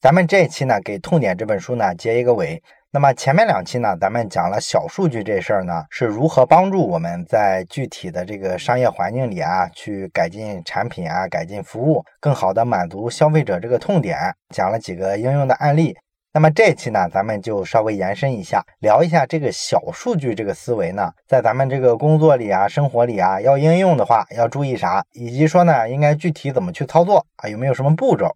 咱们这一期呢，给《痛点》这本书呢结一个尾。那么前面两期呢，咱们讲了小数据这事儿呢，是如何帮助我们在具体的这个商业环境里啊，去改进产品啊，改进服务，更好的满足消费者这个痛点，讲了几个应用的案例。那么这一期呢，咱们就稍微延伸一下，聊一下这个小数据这个思维呢，在咱们这个工作里啊、生活里啊，要应用的话要注意啥，以及说呢，应该具体怎么去操作啊，有没有什么步骤？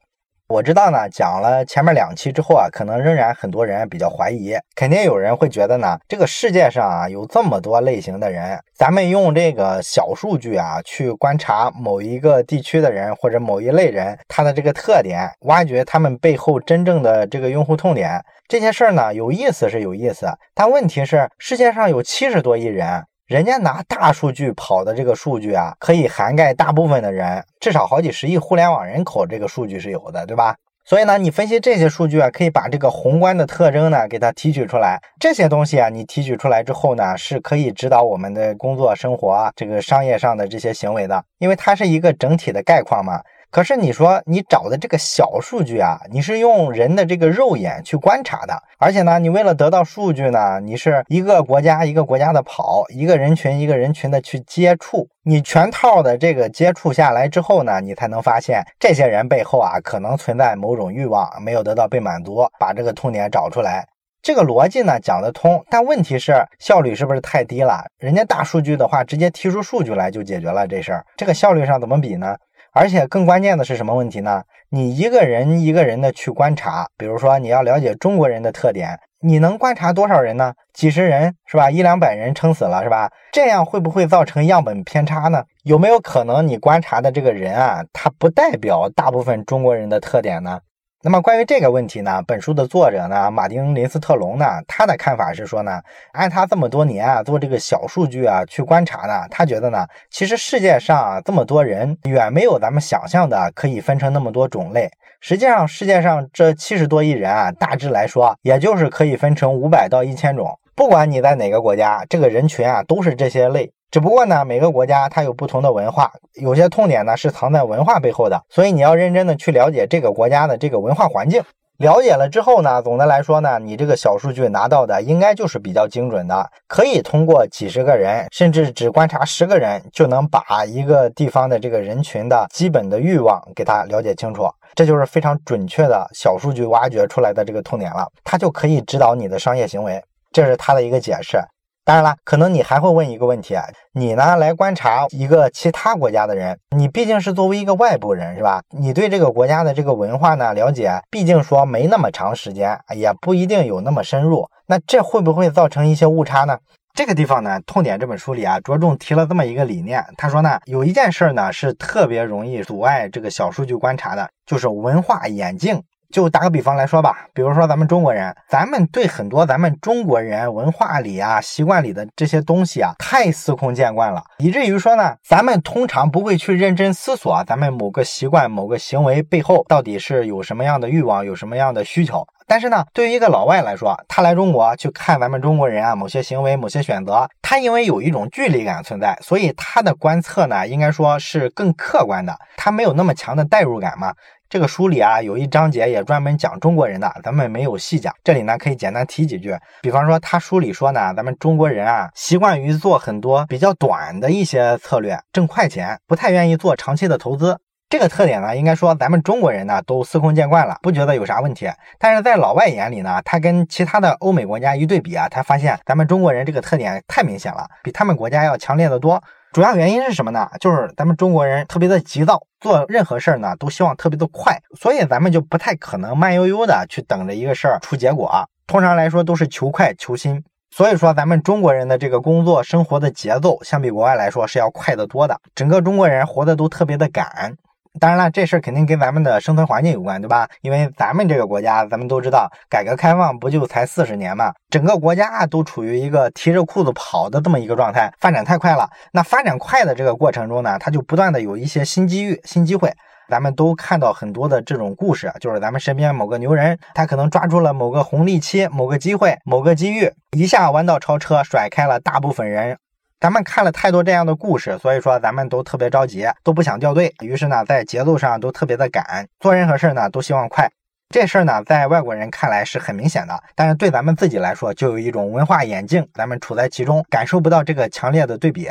我知道呢，讲了前面两期之后啊，可能仍然很多人比较怀疑，肯定有人会觉得呢，这个世界上啊有这么多类型的人，咱们用这个小数据啊去观察某一个地区的人或者某一类人他的这个特点，挖掘他们背后真正的这个用户痛点，这些事儿呢有意思是有意思，但问题是世界上有七十多亿人。人家拿大数据跑的这个数据啊，可以涵盖大部分的人，至少好几十亿互联网人口，这个数据是有的，对吧？所以呢，你分析这些数据啊，可以把这个宏观的特征呢给它提取出来。这些东西啊，你提取出来之后呢，是可以指导我们的工作、生活啊、这个商业上的这些行为的，因为它是一个整体的概况嘛。可是你说你找的这个小数据啊，你是用人的这个肉眼去观察的，而且呢，你为了得到数据呢，你是一个国家一个国家的跑，一个人群一个人群的去接触，你全套的这个接触下来之后呢，你才能发现这些人背后啊，可能存在某种欲望没有得到被满足，把这个痛点找出来。这个逻辑呢讲得通，但问题是效率是不是太低了？人家大数据的话，直接提出数据来就解决了这事儿，这个效率上怎么比呢？而且更关键的是什么问题呢？你一个人一个人的去观察，比如说你要了解中国人的特点，你能观察多少人呢？几十人是吧？一两百人撑死了是吧？这样会不会造成样本偏差呢？有没有可能你观察的这个人啊，他不代表大部分中国人的特点呢？那么关于这个问题呢，本书的作者呢，马丁林斯特隆呢，他的看法是说呢，按他这么多年啊做这个小数据啊去观察呢，他觉得呢，其实世界上啊这么多人，远没有咱们想象的可以分成那么多种类。实际上，世界上这七十多亿人啊，大致来说，也就是可以分成五百到一千种。不管你在哪个国家，这个人群啊都是这些类。只不过呢，每个国家它有不同的文化，有些痛点呢是藏在文化背后的，所以你要认真的去了解这个国家的这个文化环境。了解了之后呢，总的来说呢，你这个小数据拿到的应该就是比较精准的，可以通过几十个人，甚至只观察十个人，就能把一个地方的这个人群的基本的欲望给他了解清楚。这就是非常准确的小数据挖掘出来的这个痛点了，它就可以指导你的商业行为。这是他的一个解释。当然了，可能你还会问一个问题啊，你呢来观察一个其他国家的人，你毕竟是作为一个外部人是吧？你对这个国家的这个文化呢了解，毕竟说没那么长时间，也不一定有那么深入，那这会不会造成一些误差呢？这个地方呢，痛点这本书里啊，着重提了这么一个理念，他说呢，有一件事呢是特别容易阻碍这个小数据观察的，就是文化眼镜。就打个比方来说吧，比如说咱们中国人，咱们对很多咱们中国人文化里啊、习惯里的这些东西啊，太司空见惯了，以至于说呢，咱们通常不会去认真思索咱们某个习惯、某个行为背后到底是有什么样的欲望、有什么样的需求。但是呢，对于一个老外来说，他来中国去看咱们中国人啊，某些行为、某些选择，他因为有一种距离感存在，所以他的观测呢，应该说是更客观的，他没有那么强的代入感嘛。这个书里啊，有一章节也专门讲中国人的，咱们没有细讲。这里呢，可以简单提几句。比方说，他书里说呢，咱们中国人啊，习惯于做很多比较短的一些策略，挣快钱，不太愿意做长期的投资。这个特点呢，应该说咱们中国人呢都司空见惯了，不觉得有啥问题。但是在老外眼里呢，他跟其他的欧美国家一对比啊，他发现咱们中国人这个特点太明显了，比他们国家要强烈的多。主要原因是什么呢？就是咱们中国人特别的急躁，做任何事儿呢都希望特别的快，所以咱们就不太可能慢悠悠的去等着一个事儿出结果。通常来说都是求快求新，所以说咱们中国人的这个工作生活的节奏，相比国外来说是要快得多的。整个中国人活得都特别的赶。当然了，这事儿肯定跟咱们的生存环境有关，对吧？因为咱们这个国家，咱们都知道，改革开放不就才四十年嘛，整个国家都处于一个提着裤子跑的这么一个状态，发展太快了。那发展快的这个过程中呢，它就不断的有一些新机遇、新机会。咱们都看到很多的这种故事，就是咱们身边某个牛人，他可能抓住了某个红利期、某个机会、某个机遇，一下弯道超车，甩开了大部分人。咱们看了太多这样的故事，所以说咱们都特别着急，都不想掉队。于是呢，在节奏上都特别的赶，做任何事呢都希望快。这事儿呢，在外国人看来是很明显的，但是对咱们自己来说，就有一种文化眼镜，咱们处在其中，感受不到这个强烈的对比。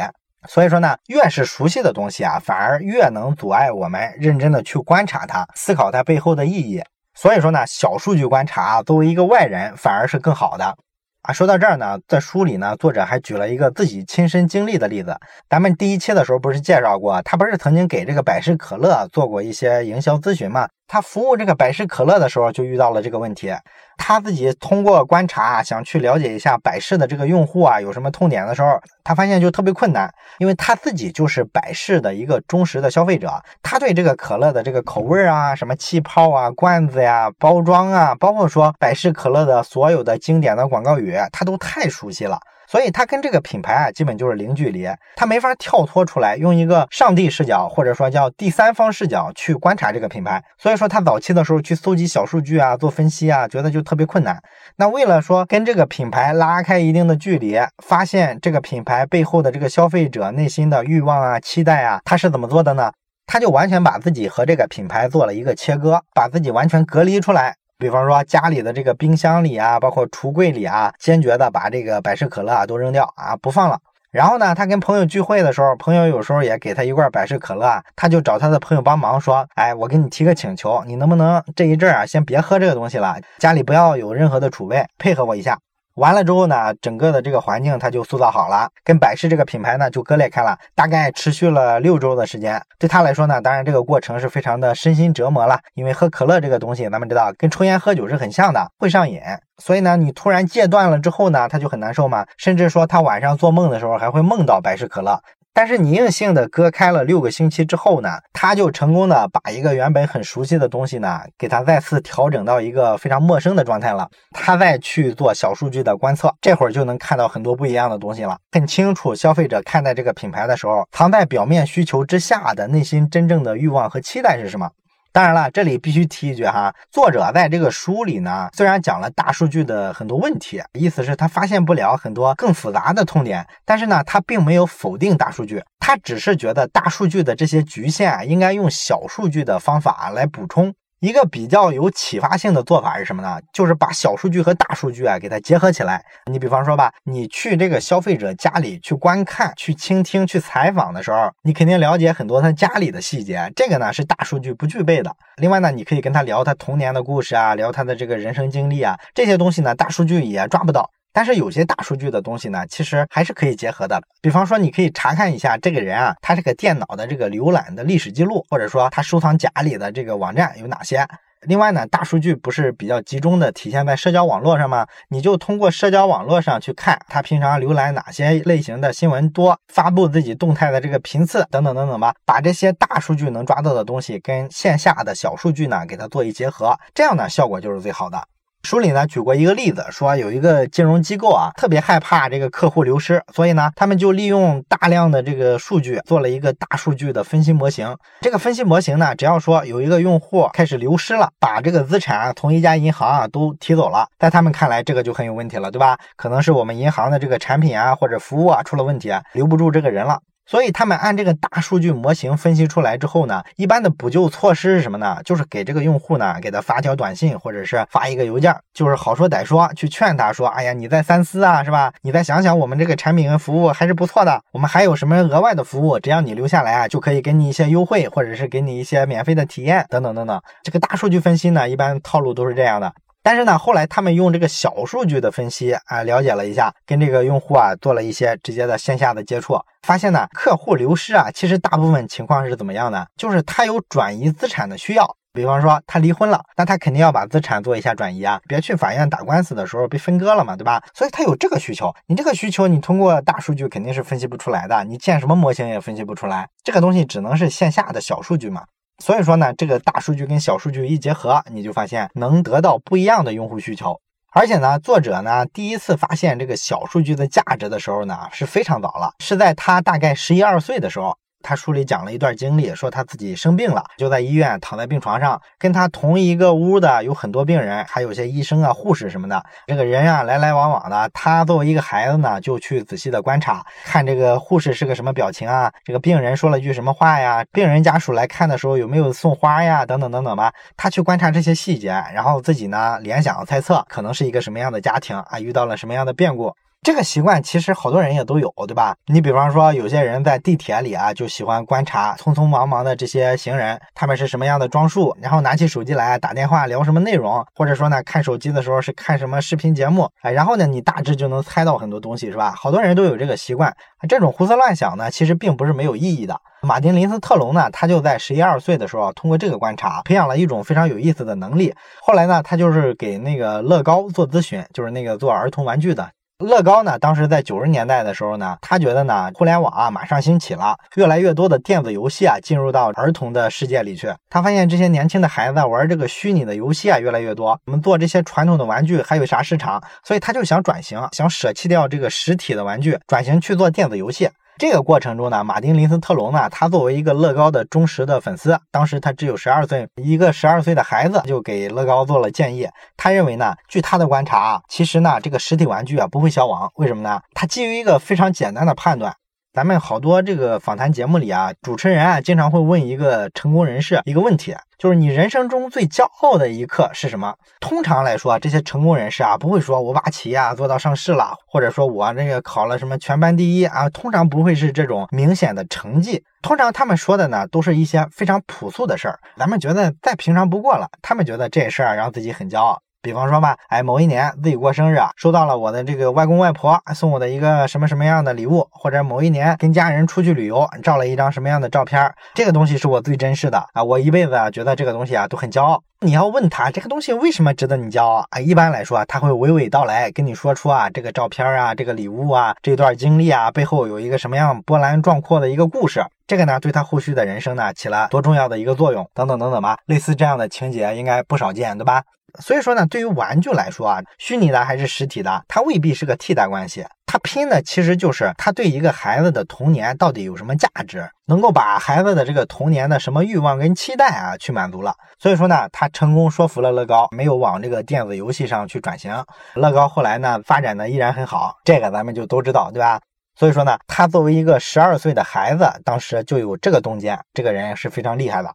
所以说呢，越是熟悉的东西啊，反而越能阻碍我们认真的去观察它，思考它背后的意义。所以说呢，小数据观察啊，作为一个外人，反而是更好的。啊，说到这儿呢，在书里呢，作者还举了一个自己亲身经历的例子。咱们第一期的时候不是介绍过，他不是曾经给这个百事可乐做过一些营销咨询吗？他服务这个百事可乐的时候，就遇到了这个问题。他自己通过观察，想去了解一下百事的这个用户啊有什么痛点的时候，他发现就特别困难，因为他自己就是百事的一个忠实的消费者，他对这个可乐的这个口味啊、什么气泡啊、罐子呀、包装啊，包括说百事可乐的所有的经典的广告语，他都太熟悉了。所以他跟这个品牌啊，基本就是零距离，他没法跳脱出来，用一个上帝视角或者说叫第三方视角去观察这个品牌。所以说他早期的时候去搜集小数据啊，做分析啊，觉得就特别困难。那为了说跟这个品牌拉开一定的距离，发现这个品牌背后的这个消费者内心的欲望啊、期待啊，他是怎么做的呢？他就完全把自己和这个品牌做了一个切割，把自己完全隔离出来。比方说家里的这个冰箱里啊，包括橱柜里啊，坚决的把这个百事可乐啊都扔掉啊，不放了。然后呢，他跟朋友聚会的时候，朋友有时候也给他一罐百事可乐，他就找他的朋友帮忙说：“哎，我给你提个请求，你能不能这一阵啊，先别喝这个东西了，家里不要有任何的储备，配合我一下。”完了之后呢，整个的这个环境它就塑造好了，跟百事这个品牌呢就割裂开了，大概持续了六周的时间。对他来说呢，当然这个过程是非常的身心折磨了，因为喝可乐这个东西，咱们知道跟抽烟喝酒是很像的，会上瘾。所以呢，你突然戒断了之后呢，他就很难受嘛，甚至说他晚上做梦的时候还会梦到百事可乐。但是你硬性的割开了六个星期之后呢，他就成功的把一个原本很熟悉的东西呢，给他再次调整到一个非常陌生的状态了。他再去做小数据的观测，这会儿就能看到很多不一样的东西了，很清楚消费者看待这个品牌的时候，藏在表面需求之下的内心真正的欲望和期待是什么。当然了，这里必须提一句哈，作者在这个书里呢，虽然讲了大数据的很多问题，意思是他发现不了很多更复杂的痛点，但是呢，他并没有否定大数据，他只是觉得大数据的这些局限啊，应该用小数据的方法来补充。一个比较有启发性的做法是什么呢？就是把小数据和大数据啊给它结合起来。你比方说吧，你去这个消费者家里去观看、去倾听、去采访的时候，你肯定了解很多他家里的细节，这个呢是大数据不具备的。另外呢，你可以跟他聊他童年的故事啊，聊他的这个人生经历啊，这些东西呢大数据也抓不到。但是有些大数据的东西呢，其实还是可以结合的。比方说，你可以查看一下这个人啊，他这个电脑的这个浏览的历史记录，或者说他收藏夹里的这个网站有哪些。另外呢，大数据不是比较集中的体现在社交网络上吗？你就通过社交网络上去看他平常浏览哪些类型的新闻多，发布自己动态的这个频次等等等等吧，把这些大数据能抓到的东西跟线下的小数据呢给它做一结合，这样呢效果就是最好的。书里呢举过一个例子，说有一个金融机构啊，特别害怕这个客户流失，所以呢，他们就利用大量的这个数据做了一个大数据的分析模型。这个分析模型呢，只要说有一个用户开始流失了，把这个资产从一家银行啊都提走了，在他们看来，这个就很有问题了，对吧？可能是我们银行的这个产品啊或者服务啊出了问题，留不住这个人了。所以他们按这个大数据模型分析出来之后呢，一般的补救措施是什么呢？就是给这个用户呢，给他发条短信，或者是发一个邮件，就是好说歹说去劝他说，哎呀，你再三思啊，是吧？你再想想，我们这个产品和服务还是不错的，我们还有什么额外的服务，只要你留下来啊，就可以给你一些优惠，或者是给你一些免费的体验，等等等等。这个大数据分析呢，一般套路都是这样的。但是呢，后来他们用这个小数据的分析啊，了解了一下，跟这个用户啊做了一些直接的线下的接触，发现呢，客户流失啊，其实大部分情况是怎么样的？就是他有转移资产的需要，比方说他离婚了，那他肯定要把资产做一下转移啊，别去法院打官司的时候被分割了嘛，对吧？所以他有这个需求，你这个需求你通过大数据肯定是分析不出来的，你建什么模型也分析不出来，这个东西只能是线下的小数据嘛。所以说呢，这个大数据跟小数据一结合，你就发现能得到不一样的用户需求。而且呢，作者呢第一次发现这个小数据的价值的时候呢，是非常早了，是在他大概十一二岁的时候。他书里讲了一段经历，说他自己生病了，就在医院躺在病床上，跟他同一个屋的有很多病人，还有些医生啊、护士什么的。这个人啊来来往往的，他作为一个孩子呢，就去仔细的观察，看这个护士是个什么表情啊，这个病人说了句什么话呀，病人家属来看的时候有没有送花呀，等等等等吧。他去观察这些细节，然后自己呢联想猜测，可能是一个什么样的家庭啊，遇到了什么样的变故。这个习惯其实好多人也都有，对吧？你比方说，有些人在地铁里啊，就喜欢观察匆匆忙忙的这些行人，他们是什么样的装束，然后拿起手机来打电话聊什么内容，或者说呢，看手机的时候是看什么视频节目，哎，然后呢，你大致就能猜到很多东西，是吧？好多人都有这个习惯，这种胡思乱想呢，其实并不是没有意义的。马丁·林斯特隆呢，他就在十一二岁的时候，通过这个观察，培养了一种非常有意思的能力。后来呢，他就是给那个乐高做咨询，就是那个做儿童玩具的。乐高呢，当时在九十年代的时候呢，他觉得呢，互联网啊马上兴起了，越来越多的电子游戏啊进入到儿童的世界里去。他发现这些年轻的孩子玩这个虚拟的游戏啊越来越多，我们做这些传统的玩具还有啥市场？所以他就想转型，想舍弃掉这个实体的玩具，转型去做电子游戏。这个过程中呢，马丁·林斯特隆呢，他作为一个乐高的忠实的粉丝，当时他只有十二岁，一个十二岁的孩子就给乐高做了建议。他认为呢，据他的观察啊，其实呢，这个实体玩具啊不会消亡，为什么呢？他基于一个非常简单的判断。咱们好多这个访谈节目里啊，主持人啊经常会问一个成功人士一个问题，就是你人生中最骄傲的一刻是什么？通常来说，这些成功人士啊不会说我把企业啊做到上市了，或者说我那个考了什么全班第一啊，通常不会是这种明显的成绩。通常他们说的呢，都是一些非常朴素的事儿，咱们觉得再平常不过了。他们觉得这事儿让自己很骄傲。比方说吧，哎，某一年自己过生日啊，收到了我的这个外公外婆送我的一个什么什么样的礼物，或者某一年跟家人出去旅游，照了一张什么样的照片，这个东西是我最珍视的啊，我一辈子啊觉得这个东西啊都很骄傲。你要问他这个东西为什么值得你骄傲啊？一般来说啊，他会娓娓道来，跟你说出啊这个照片啊，这个礼物啊，这段经历啊背后有一个什么样波澜壮阔的一个故事，这个呢对他后续的人生呢起了多重要的一个作用，等等等等吧。类似这样的情节应该不少见，对吧？所以说呢，对于玩具来说啊，虚拟的还是实体的，它未必是个替代关系。它拼的其实就是它对一个孩子的童年到底有什么价值，能够把孩子的这个童年的什么欲望跟期待啊去满足了。所以说呢，他成功说服了乐高，没有往这个电子游戏上去转型。乐高后来呢，发展的依然很好，这个咱们就都知道，对吧？所以说呢，他作为一个十二岁的孩子，当时就有这个洞见，这个人是非常厉害的。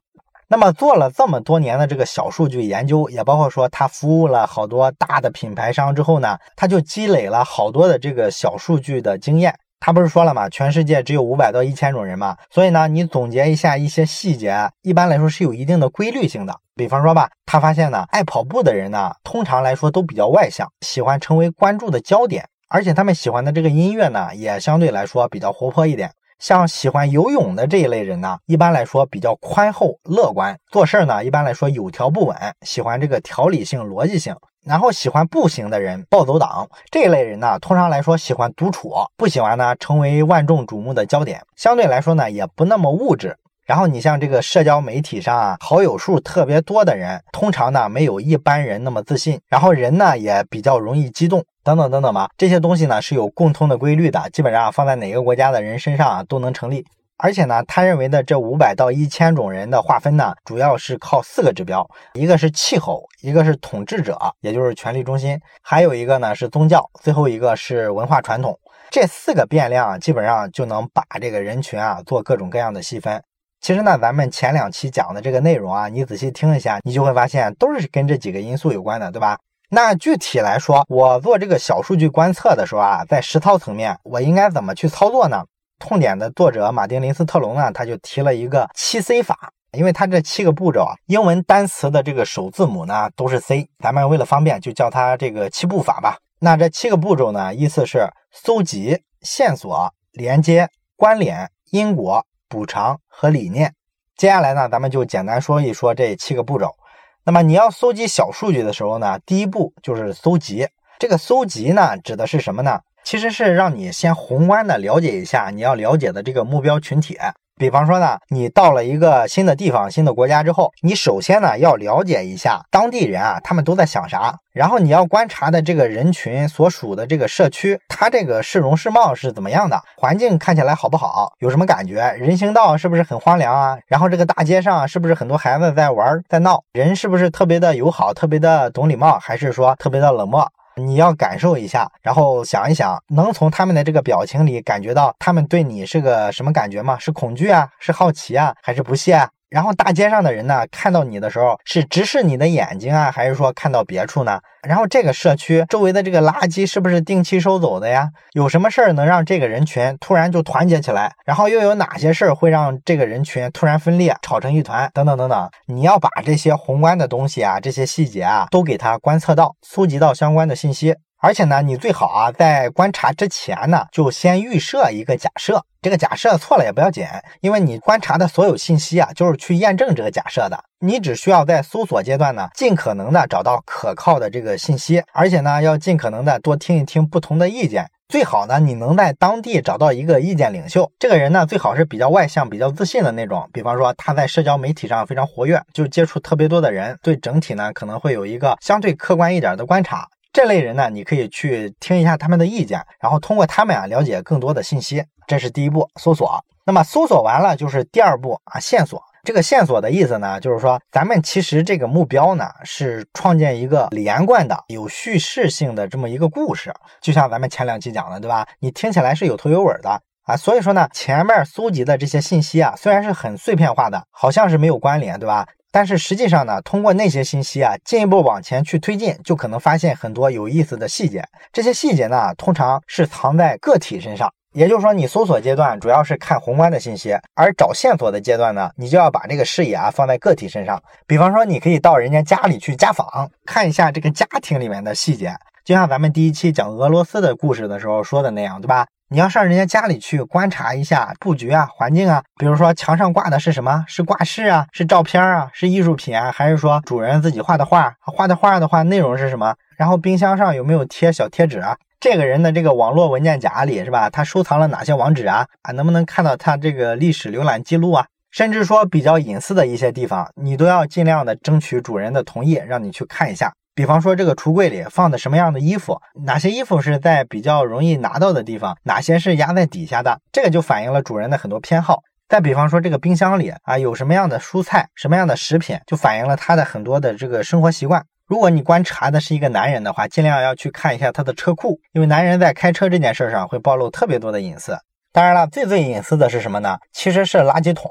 那么做了这么多年的这个小数据研究，也包括说他服务了好多大的品牌商之后呢，他就积累了好多的这个小数据的经验。他不是说了吗？全世界只有五百到一千种人嘛，所以呢，你总结一下一些细节，一般来说是有一定的规律性的。比方说吧，他发现呢，爱跑步的人呢，通常来说都比较外向，喜欢成为关注的焦点，而且他们喜欢的这个音乐呢，也相对来说比较活泼一点。像喜欢游泳的这一类人呢，一般来说比较宽厚乐观，做事儿呢一般来说有条不紊，喜欢这个条理性、逻辑性。然后喜欢步行的人，暴走党这一类人呢，通常来说喜欢独处，不喜欢呢成为万众瞩目的焦点，相对来说呢也不那么物质。然后你像这个社交媒体上啊，好友数特别多的人，通常呢没有一般人那么自信，然后人呢也比较容易激动，等等等等吧。这些东西呢是有共通的规律的，基本上放在哪个国家的人身上啊都能成立。而且呢，他认为的这五百到一千种人的划分呢，主要是靠四个指标，一个是气候，一个是统治者，也就是权力中心，还有一个呢是宗教，最后一个是文化传统。这四个变量基本上就能把这个人群啊做各种各样的细分。其实呢，咱们前两期讲的这个内容啊，你仔细听一下，你就会发现都是跟这几个因素有关的，对吧？那具体来说，我做这个小数据观测的时候啊，在实操层面，我应该怎么去操作呢？痛点的作者马丁林斯特隆呢，他就提了一个七 C 法，因为他这七个步骤啊，英文单词的这个首字母呢都是 C，咱们为了方便就叫它这个七步法吧。那这七个步骤呢，意思是搜集线索、连接、关联、因果。补偿和理念。接下来呢，咱们就简单说一说这七个步骤。那么你要搜集小数据的时候呢，第一步就是搜集。这个搜集呢，指的是什么呢？其实是让你先宏观的了解一下你要了解的这个目标群体。比方说呢，你到了一个新的地方、新的国家之后，你首先呢要了解一下当地人啊，他们都在想啥。然后你要观察的这个人群所属的这个社区，它这个市容市貌是怎么样的？环境看起来好不好？有什么感觉？人行道是不是很荒凉啊？然后这个大街上是不是很多孩子在玩在闹？人是不是特别的友好、特别的懂礼貌，还是说特别的冷漠？你要感受一下，然后想一想，能从他们的这个表情里感觉到他们对你是个什么感觉吗？是恐惧啊，是好奇啊，还是不屑啊？然后大街上的人呢，看到你的时候是直视你的眼睛啊，还是说看到别处呢？然后这个社区周围的这个垃圾是不是定期收走的呀？有什么事儿能让这个人群突然就团结起来？然后又有哪些事儿会让这个人群突然分裂，吵成一团？等等等等，你要把这些宏观的东西啊，这些细节啊，都给他观测到，搜集到相关的信息。而且呢，你最好啊，在观察之前呢，就先预设一个假设。这个假设错了也不要紧，因为你观察的所有信息啊，就是去验证这个假设的。你只需要在搜索阶段呢，尽可能的找到可靠的这个信息，而且呢，要尽可能的多听一听不同的意见。最好呢，你能在当地找到一个意见领袖。这个人呢，最好是比较外向、比较自信的那种。比方说，他在社交媒体上非常活跃，就接触特别多的人，对整体呢，可能会有一个相对客观一点的观察。这类人呢，你可以去听一下他们的意见，然后通过他们啊了解更多的信息。这是第一步，搜索。那么搜索完了就是第二步啊，线索。这个线索的意思呢，就是说咱们其实这个目标呢是创建一个连贯的、有叙事性的这么一个故事。就像咱们前两期讲的，对吧？你听起来是有头有尾的啊。所以说呢，前面搜集的这些信息啊，虽然是很碎片化的，好像是没有关联，对吧？但是实际上呢，通过那些信息啊，进一步往前去推进，就可能发现很多有意思的细节。这些细节呢，通常是藏在个体身上。也就是说，你搜索阶段主要是看宏观的信息，而找线索的阶段呢，你就要把这个视野啊放在个体身上。比方说，你可以到人家家里去家访，看一下这个家庭里面的细节，就像咱们第一期讲俄罗斯的故事的时候说的那样，对吧？你要上人家家里去观察一下布局啊、环境啊，比如说墙上挂的是什么？是挂饰啊？是照片啊？是艺术品啊？还是说主人自己画的画？画的画的话，内容是什么？然后冰箱上有没有贴小贴纸啊？这个人的这个网络文件夹里是吧？他收藏了哪些网址啊？啊，能不能看到他这个历史浏览记录啊？甚至说比较隐私的一些地方，你都要尽量的争取主人的同意，让你去看一下。比方说，这个橱柜里放的什么样的衣服，哪些衣服是在比较容易拿到的地方，哪些是压在底下的，这个就反映了主人的很多偏好。再比方说，这个冰箱里啊有什么样的蔬菜，什么样的食品，就反映了他的很多的这个生活习惯。如果你观察的是一个男人的话，尽量要去看一下他的车库，因为男人在开车这件事上会暴露特别多的隐私。当然了，最最隐私的是什么呢？其实是垃圾桶。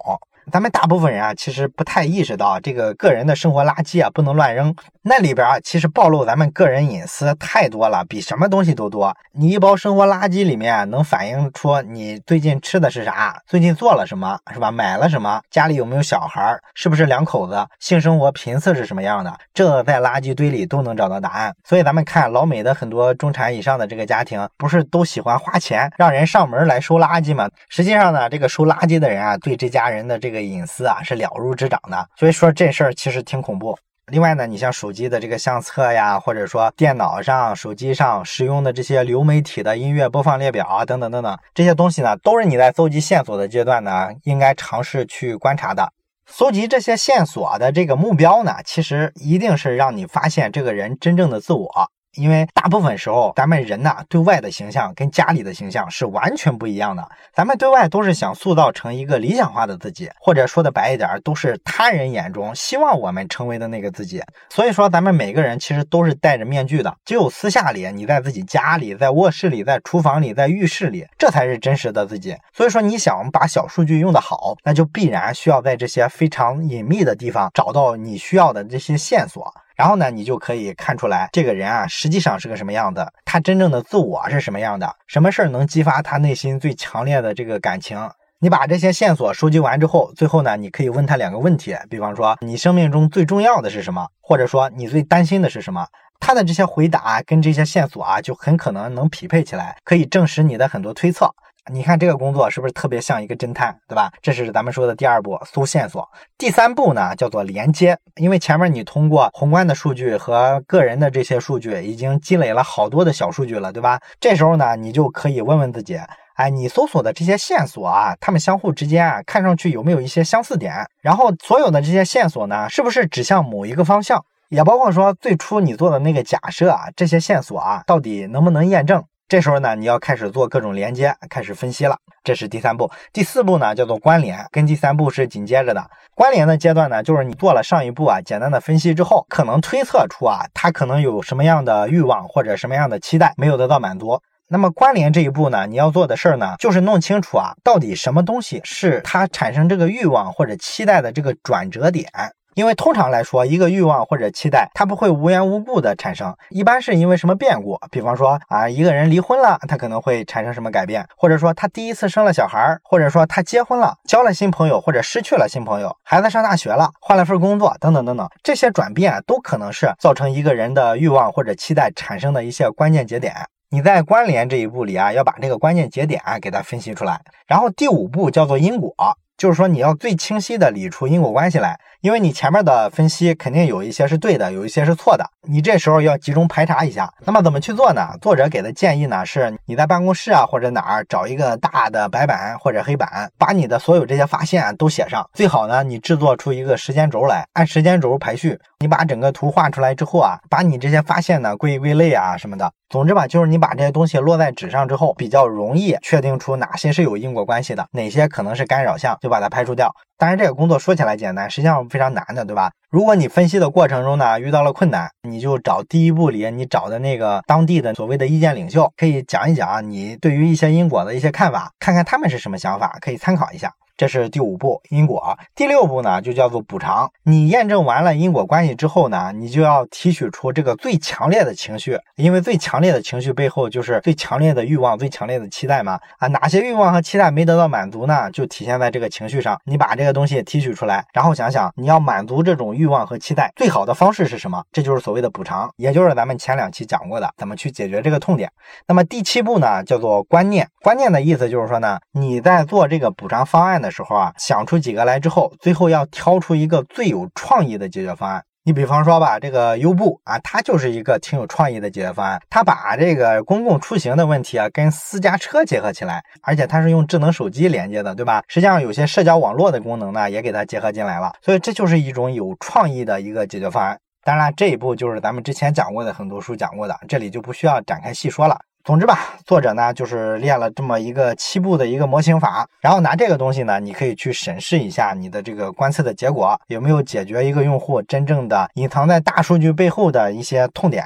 咱们大部分人啊，其实不太意识到这个个人的生活垃圾啊，不能乱扔。那里边啊，其实暴露咱们个人隐私太多了，比什么东西都多。你一包生活垃圾里面能反映出你最近吃的是啥，最近做了什么，是吧？买了什么？家里有没有小孩？是不是两口子？性生活频次是什么样的？这在垃圾堆里都能找到答案。所以咱们看老美的很多中产以上的这个家庭，不是都喜欢花钱让人上门来收垃圾吗？实际上呢，这个收垃圾的人啊，对这家人的这个。隐私啊是了如指掌的，所以说这事儿其实挺恐怖。另外呢，你像手机的这个相册呀，或者说电脑上、手机上使用的这些流媒体的音乐播放列表啊，等等等等，这些东西呢，都是你在搜集线索的阶段呢，应该尝试去观察的。搜集这些线索的这个目标呢，其实一定是让你发现这个人真正的自我。因为大部分时候，咱们人呐，对外的形象跟家里的形象是完全不一样的。咱们对外都是想塑造成一个理想化的自己，或者说的白一点，都是他人眼中希望我们成为的那个自己。所以说，咱们每个人其实都是戴着面具的。只有私下里，你在自己家里，在卧室里，在厨房里，在浴室里，这才是真实的自己。所以说，你想把小数据用得好，那就必然需要在这些非常隐秘的地方找到你需要的这些线索。然后呢，你就可以看出来这个人啊，实际上是个什么样的，他真正的自我是什么样的，什么事儿能激发他内心最强烈的这个感情。你把这些线索收集完之后，最后呢，你可以问他两个问题，比方说你生命中最重要的是什么，或者说你最担心的是什么。他的这些回答跟这些线索啊，就很可能能匹配起来，可以证实你的很多推测。你看这个工作是不是特别像一个侦探，对吧？这是咱们说的第二步，搜线索。第三步呢，叫做连接。因为前面你通过宏观的数据和个人的这些数据，已经积累了好多的小数据了，对吧？这时候呢，你就可以问问自己，哎，你搜索的这些线索啊，它们相互之间啊，看上去有没有一些相似点？然后所有的这些线索呢，是不是指向某一个方向？也包括说最初你做的那个假设啊，这些线索啊，到底能不能验证？这时候呢，你要开始做各种连接，开始分析了。这是第三步。第四步呢，叫做关联，跟第三步是紧接着的。关联的阶段呢，就是你做了上一步啊简单的分析之后，可能推测出啊，他可能有什么样的欲望或者什么样的期待没有得到满足。那么关联这一步呢，你要做的事儿呢，就是弄清楚啊，到底什么东西是他产生这个欲望或者期待的这个转折点。因为通常来说，一个欲望或者期待，它不会无缘无故的产生，一般是因为什么变故？比方说啊，一个人离婚了，他可能会产生什么改变？或者说他第一次生了小孩，或者说他结婚了，交了新朋友，或者失去了新朋友，孩子上大学了，换了份工作，等等等等，这些转变都可能是造成一个人的欲望或者期待产生的一些关键节点。你在关联这一步里啊，要把这个关键节点啊给它分析出来。然后第五步叫做因果。就是说，你要最清晰的理出因果关系来，因为你前面的分析肯定有一些是对的，有一些是错的。你这时候要集中排查一下。那么怎么去做呢？作者给的建议呢，是你在办公室啊或者哪儿找一个大的白板或者黑板，把你的所有这些发现都写上。最好呢，你制作出一个时间轴来，按时间轴排序。你把整个图画出来之后啊，把你这些发现呢归一归类啊什么的。总之吧，就是你把这些东西落在纸上之后，比较容易确定出哪些是有因果关系的，哪些可能是干扰项，就把它排除掉。当然，这个工作说起来简单，实际上非常难的，对吧？如果你分析的过程中呢遇到了困难，你就找第一步里你找的那个当地的所谓的意见领袖，可以讲一讲你对于一些因果的一些看法，看看他们是什么想法，可以参考一下。这是第五步因果，第六步呢就叫做补偿。你验证完了因果关系之后呢，你就要提取出这个最强烈的情绪，因为最强烈的情绪背后就是最强烈的欲望、最强烈的期待嘛。啊，哪些欲望和期待没得到满足呢？就体现在这个情绪上。你把这个东西提取出来，然后想想你要满足这种欲望和期待最好的方式是什么？这就是所谓的补偿，也就是咱们前两期讲过的怎么去解决这个痛点。那么第七步呢，叫做观念。观念的意思就是说呢，你在做这个补偿方案的。的时候啊，想出几个来之后，最后要挑出一个最有创意的解决方案。你比方说吧，这个优步啊，它就是一个挺有创意的解决方案。它把这个公共出行的问题啊，跟私家车结合起来，而且它是用智能手机连接的，对吧？实际上有些社交网络的功能呢，也给它结合进来了。所以这就是一种有创意的一个解决方案。当然，这一步就是咱们之前讲过的很多书讲过的，这里就不需要展开细说了。总之吧，作者呢就是列了这么一个七步的一个模型法，然后拿这个东西呢，你可以去审视一下你的这个观测的结果有没有解决一个用户真正的隐藏在大数据背后的一些痛点。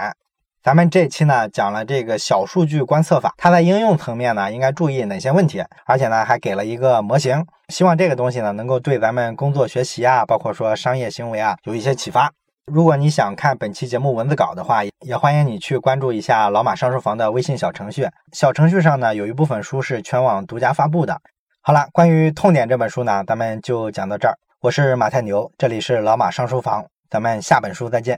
咱们这期呢讲了这个小数据观测法，它在应用层面呢应该注意哪些问题，而且呢还给了一个模型，希望这个东西呢能够对咱们工作学习啊，包括说商业行为啊有一些启发。如果你想看本期节目文字稿的话，也欢迎你去关注一下老马上书房的微信小程序。小程序上呢，有一部分书是全网独家发布的。好了，关于《痛点》这本书呢，咱们就讲到这儿。我是马太牛，这里是老马上书房，咱们下本书再见。